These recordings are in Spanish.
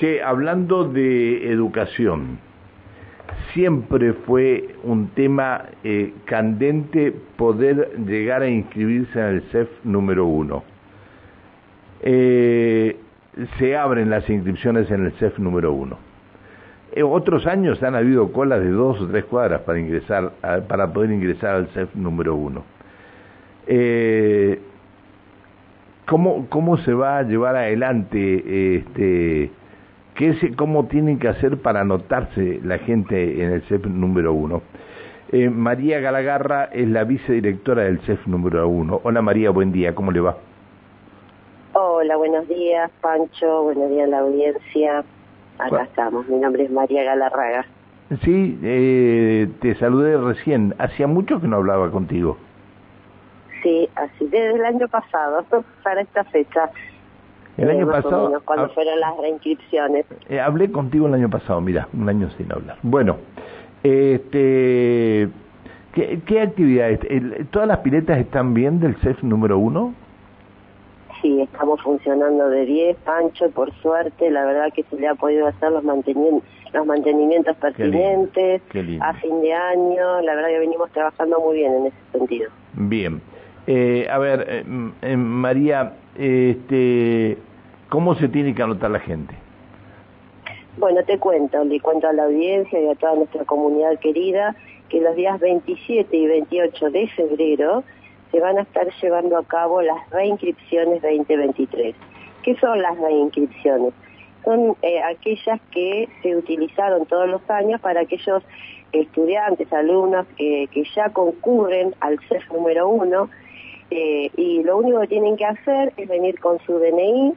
Che, hablando de educación, siempre fue un tema eh, candente poder llegar a inscribirse en el CEF número uno. Eh, se abren las inscripciones en el CEF número uno. En otros años han habido colas de dos o tres cuadras para ingresar, para poder ingresar al CEF número uno. Eh, ¿cómo, ¿Cómo se va a llevar adelante este ¿Qué es, ¿Cómo tienen que hacer para anotarse la gente en el CEF número uno? Eh, María Galagarra es la vicedirectora del CEF número uno. Hola María, buen día, ¿cómo le va? Hola, buenos días Pancho, buenos días a la audiencia. Acá estamos, mi nombre es María Galarraga. Sí, eh, te saludé recién. Hacía mucho que no hablaba contigo. Sí, así desde el año pasado, para esta fecha. El año pasado. cuando fueron las reinscripciones. Eh, hablé contigo el año pasado, mira, un año sin hablar. Bueno, este. ¿Qué, actividades? ¿Todas las piletas están bien del CEF número uno? Sí, estamos funcionando de 10, Pancho, por suerte, la verdad que se le ha podido hacer los mantenimientos, los mantenimientos pertinentes a fin de año, la verdad que venimos trabajando muy bien en ese sentido. Bien. Eh, a ver, eh, eh, María, este, ¿cómo se tiene que anotar la gente? Bueno, te cuento, le cuento a la audiencia y a toda nuestra comunidad querida que los días 27 y 28 de febrero se van a estar llevando a cabo las reinscripciones 2023. ¿Qué son las reinscripciones? Son aquellas que se utilizaron todos los años para aquellos estudiantes, alumnos que, que ya concurren al CEF número uno eh, y lo único que tienen que hacer es venir con su DNI,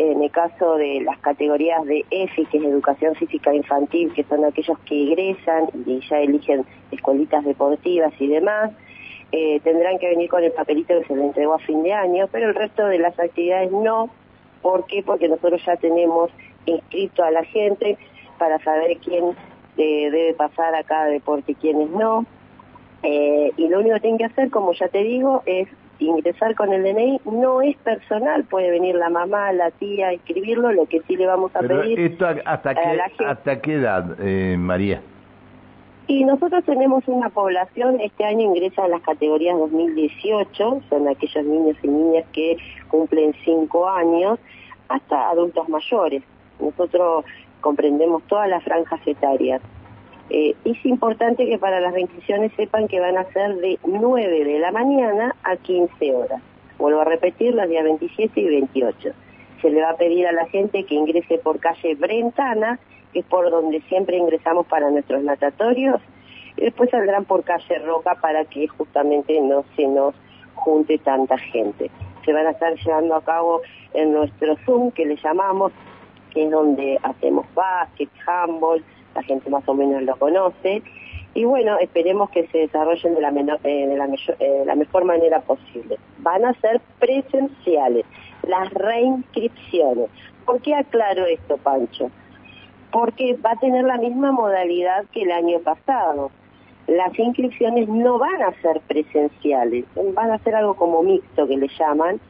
en el caso de las categorías de EFI, que es Educación Física Infantil, que son aquellos que egresan y ya eligen escuelitas deportivas y demás, eh, tendrán que venir con el papelito que se les entregó a fin de año, pero el resto de las actividades no. ¿Por qué? Porque nosotros ya tenemos inscrito a la gente para saber quién eh, debe pasar a cada deporte y quiénes no. Eh, y lo único que tienen que hacer, como ya te digo, es ingresar con el DNI. No es personal, puede venir la mamá, la tía a escribirlo, lo que sí le vamos a pedir. Esto hasta, qué, ¿Hasta qué edad, eh, María? Y nosotros tenemos una población, este año ingresa en las categorías 2018, son aquellos niños y niñas que cumplen 5 años, hasta adultos mayores. Nosotros comprendemos todas las franjas etarias. Eh, es importante que para las reinscripciones sepan que van a ser de 9 de la mañana a 15 horas. Vuelvo a repetir, los días 27 y 28. Se le va a pedir a la gente que ingrese por calle Brentana, que es por donde siempre ingresamos para nuestros natatorios, y después saldrán por calle Roca para que justamente no se nos junte tanta gente. Se van a estar llevando a cabo en nuestro Zoom, que le llamamos, que es donde hacemos básquet, handball, la gente más o menos lo conoce. Y bueno, esperemos que se desarrollen de la, eh, de eh, la mejor manera posible. Van a ser presenciales las reinscripciones. ¿Por qué aclaro esto, Pancho? Porque va a tener la misma modalidad que el año pasado. Las inscripciones no van a ser presenciales, van a ser algo como mixto que le llaman,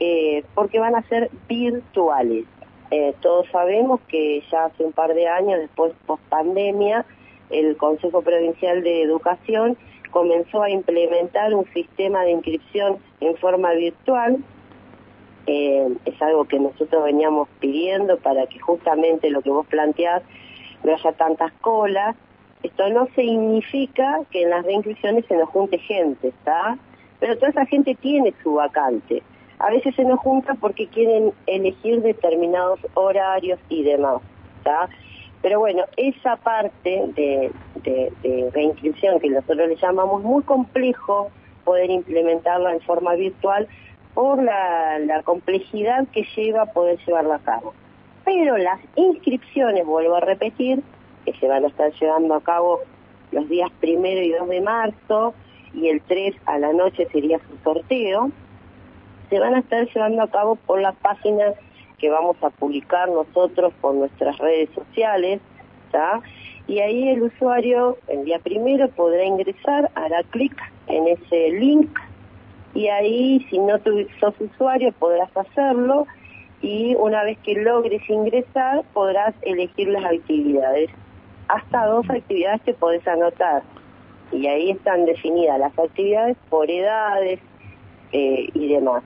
eh, porque van a ser virtuales. Eh, todos sabemos que ya hace un par de años, después post pandemia, el Consejo Provincial de Educación comenzó a implementar un sistema de inscripción en forma virtual. Eh, es algo que nosotros veníamos pidiendo para que justamente lo que vos planteás no haya tantas colas. Esto no significa que en las reinscripciones se nos junte gente, ¿está? Pero toda esa gente tiene su vacante a veces se nos junta porque quieren elegir determinados horarios y demás, ¿está? Pero bueno, esa parte de, de, reinscripción que nosotros le llamamos muy complejo poder implementarla en forma virtual por la, la complejidad que lleva poder llevarla a cabo. Pero las inscripciones, vuelvo a repetir, que se van a estar llevando a cabo los días primero y 2 de marzo, y el 3 a la noche sería su sorteo, se van a estar llevando a cabo por la página que vamos a publicar nosotros por nuestras redes sociales, ¿está? Y ahí el usuario el día primero podrá ingresar, hará clic en ese link y ahí si no sos usuario podrás hacerlo y una vez que logres ingresar podrás elegir las actividades. Hasta dos actividades te podés anotar y ahí están definidas las actividades por edades eh, y demás.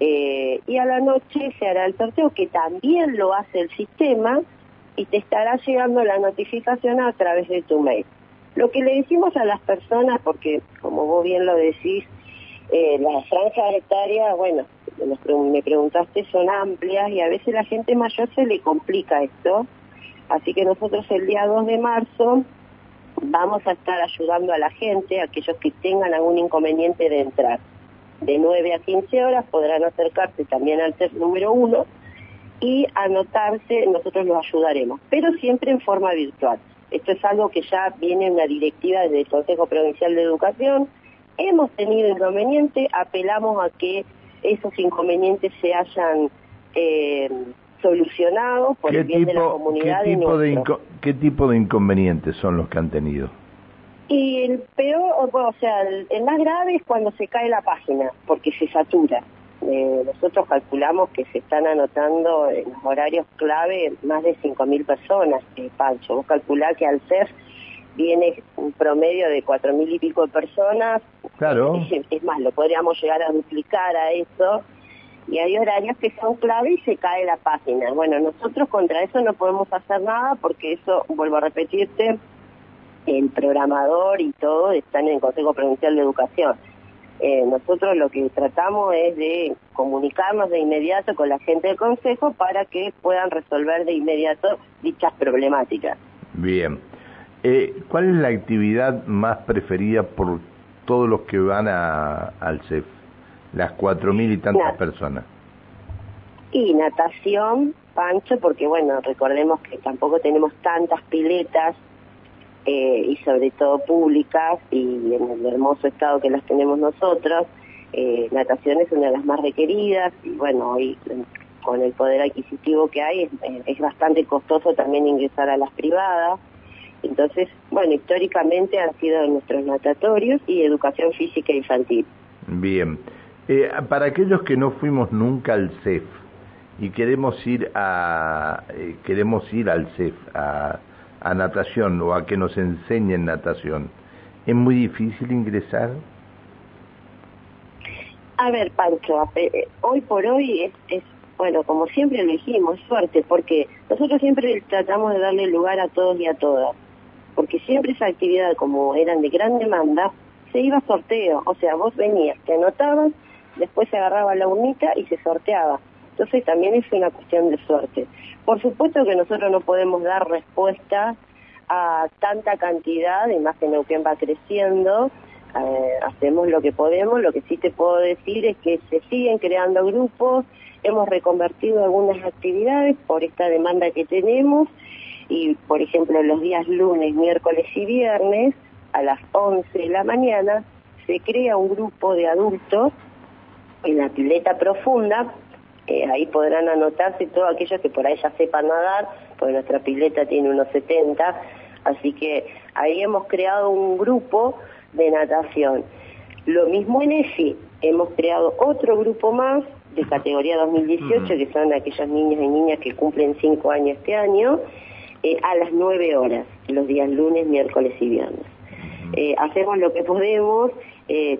Eh, y a la noche se hará el sorteo que también lo hace el sistema y te estará llegando la notificación a través de tu mail. Lo que le decimos a las personas, porque como vos bien lo decís, eh, las franjas etarias, bueno, me preguntaste, son amplias y a veces la gente mayor se le complica esto. Así que nosotros el día 2 de marzo vamos a estar ayudando a la gente, aquellos que tengan algún inconveniente de entrar. De 9 a 15 horas podrán acercarse también al test número 1 y anotarse, nosotros los ayudaremos, pero siempre en forma virtual. Esto es algo que ya viene en una directiva desde el Consejo Provincial de Educación. Hemos tenido inconvenientes, apelamos a que esos inconvenientes se hayan eh, solucionado por el bien de la comunidad. ¿qué tipo de, ¿Qué tipo de inconvenientes son los que han tenido? Y el peor, o sea, el, más grave es cuando se cae la página, porque se satura. Eh, nosotros calculamos que se están anotando en los horarios clave más de 5.000 personas, eh, Pancho. Vos calculás que al CEF viene un promedio de 4.000 y pico de personas. Claro. Es, más, lo podríamos llegar a duplicar a eso. Y hay horarios que son clave y se cae la página. Bueno, nosotros contra eso no podemos hacer nada porque eso, vuelvo a repetirte, el programador y todo están en el Consejo Provincial de Educación. Eh, nosotros lo que tratamos es de comunicarnos de inmediato con la gente del Consejo para que puedan resolver de inmediato dichas problemáticas. Bien. Eh, ¿Cuál es la actividad más preferida por todos los que van a, al CEF? Las cuatro mil y tantas personas. Y natación, Pancho, porque bueno, recordemos que tampoco tenemos tantas piletas eh, y sobre todo públicas y en el hermoso estado que las tenemos nosotros. Eh, natación es una de las más requeridas y bueno, hoy con el poder adquisitivo que hay es, es bastante costoso también ingresar a las privadas. Entonces, bueno, históricamente han sido nuestros natatorios y educación física infantil. Bien. Eh, para aquellos que no fuimos nunca al CEF y queremos ir a eh, queremos ir al CEF a, a natación o a que nos enseñen natación, ¿es muy difícil ingresar? A ver, Pancho, eh, hoy por hoy es, es, bueno, como siempre lo dijimos, suerte, porque nosotros siempre tratamos de darle lugar a todos y a todas, porque siempre esa actividad, como eran de gran demanda, se iba a sorteo, o sea, vos venías, te anotabas, después se agarraba la urnita y se sorteaba. Entonces también es una cuestión de suerte. Por supuesto que nosotros no podemos dar respuesta a tanta cantidad, y más que va creciendo, eh, hacemos lo que podemos, lo que sí te puedo decir es que se siguen creando grupos, hemos reconvertido algunas actividades por esta demanda que tenemos y por ejemplo los días lunes, miércoles y viernes a las 11 de la mañana se crea un grupo de adultos en la pileta profunda eh, ahí podrán anotarse todos aquellos que por ahí ya sepan nadar, porque nuestra pileta tiene unos 70, así que ahí hemos creado un grupo de natación. Lo mismo en EFI, hemos creado otro grupo más de categoría 2018, que son aquellas niñas y niñas que cumplen 5 años este año, eh, a las 9 horas, los días lunes, miércoles y viernes. Eh, hacemos lo que podemos,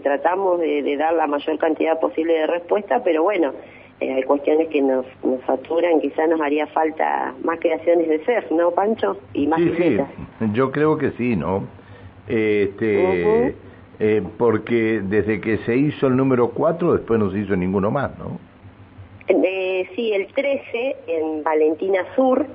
tratamos de, de, dar la mayor cantidad posible de respuesta, pero bueno, eh, hay cuestiones que nos, nos saturan, quizás nos haría falta más creaciones de ser, ¿no, Pancho? Y más sí, sí, yo creo que sí, ¿no? Este, eh, porque desde que se hizo el número 4, después no se hizo ninguno más, ¿no? Eh, sí, el 13 en Valentina Sur,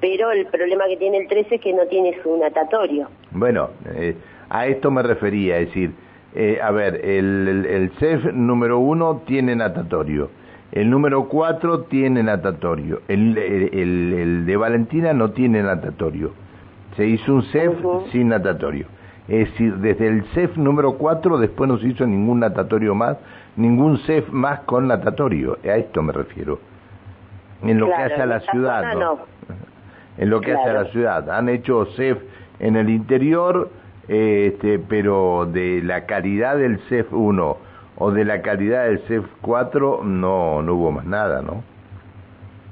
pero el problema que tiene el 13 es que no tiene su natatorio. Bueno, eh, a esto me refería, es decir, eh, a ver, el, el, el CEF número 1 tiene natatorio el número 4 tiene natatorio. El, el, de Valentina no tiene natatorio. Se hizo un CEF sin natatorio. Es decir, desde el CEF número 4 después no se hizo ningún natatorio más, ningún CEF más con natatorio. A esto me refiero. En lo que hace a la ciudad. ¿no? En lo que hace a la ciudad. Han hecho CEF en el interior, este, pero de la calidad del CEF 1 o de la calidad del CEF 4 no, no hubo más nada, ¿no?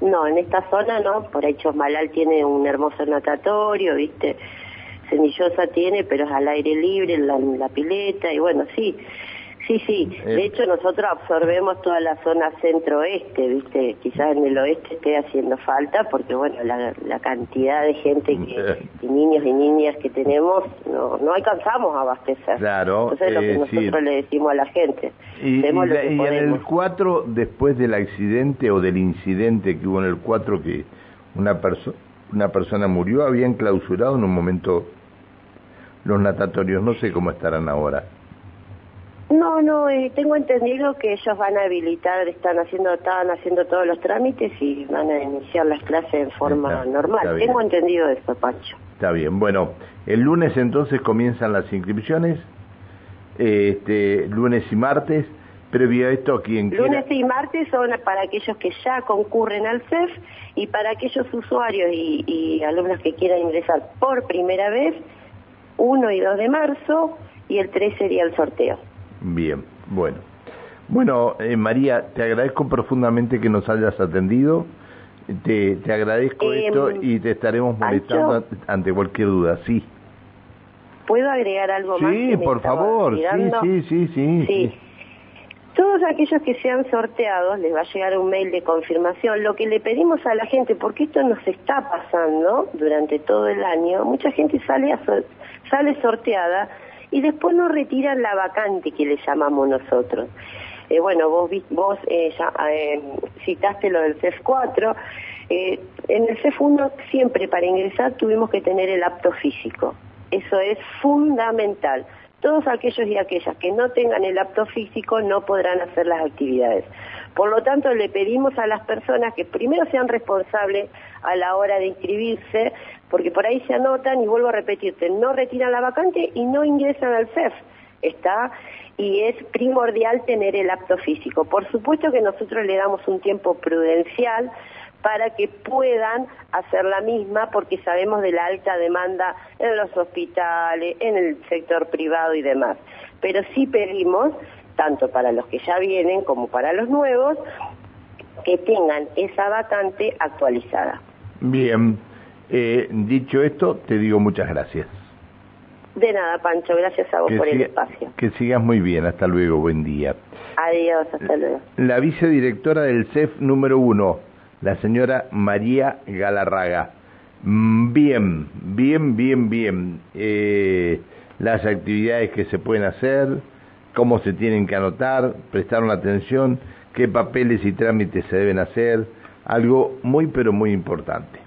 No, en esta zona no, por ahí Chosmalal tiene un hermoso natatorio, ¿viste? Cenillosa tiene, pero es al aire libre, en la pileta, y bueno, sí, Sí, sí. De eh. hecho, nosotros absorbemos toda la zona centro-oeste, ¿viste? Quizás en el oeste esté haciendo falta porque, bueno, la, cantidad de gente que, eh. y niños y niñas que tenemos, no, no alcanzamos a abastecer. Claro. Entonces, es lo que eh, nosotros le decimos a la gente. Y, en el 4, después del accidente o del incidente que hubo en el 4, que una, persona una persona murió, habían clausurado en un momento los natatorios. No sé cómo estarán ahora. No, no, eh, tengo entendido que ellos van a habilitar, están haciendo, estaban haciendo todos los trámites y van a iniciar las clases en forma normal. Tengo entendido eso, Pacho. Está bien. Bueno, el lunes entonces comienzan las inscripciones, este, lunes y martes. Previo a esto, quien Lunes y martes son para aquellos que ya concurren al CEF y para aquellos usuarios y, y alumnos que quieran ingresar por primera vez, 1 y 2 de marzo y el 3 sería el sorteo. Bien, bueno. Bueno, eh, María, te agradezco profundamente que nos hayas atendido. Te, te agradezco em, esto y te estaremos molestando ante cualquier duda. Sí. ¿Puedo agregar algo más? Sí, por favor. Sí, sí, sí, sí, Todos aquellos que sean sorteados les va a llegar un mail de confirmación. Lo que le pedimos a la gente, porque esto nos está pasando durante todo el año, mucha gente sale, sale sorteada y después nos retiran la vacante que le llamamos nosotros. Eh, bueno, vos, vos eh, eh, citaste lo del CEF 4. en el CEF 1 siempre para ingresar tuvimos que tener el apto físico. Eso es fundamental. Todos aquellos y aquellas que no tengan el apto físico no podrán hacer las actividades. Por lo tanto, le pedimos a las personas que primero sean responsables a la hora de inscribirse, porque por ahí se anotan y vuelvo a repetirte, no retiran la vacante y no ingresan al CEF. Está y es primordial tener el apto físico. Por supuesto que nosotros le damos un tiempo prudencial para que puedan hacer la misma porque sabemos de la alta demanda en los hospitales, en el sector privado y demás. Pero sí pedimos tanto para los que ya vienen como para los nuevos, que tengan esa vacante actualizada. Bien, eh, dicho esto, te digo muchas gracias. De nada, Pancho, gracias a vos por el espacio. Que sigas muy bien, hasta luego, buen día. Adiós, hasta luego. La vicedirectora del CEF número uno, la señora María Galarraga. Mm, bien, bien, bien, bien. Eh, las actividades que se pueden hacer, cómo se tienen que anotar, prestaron atención, qué papeles y trámites se deben hacer, algo muy pero muy importante.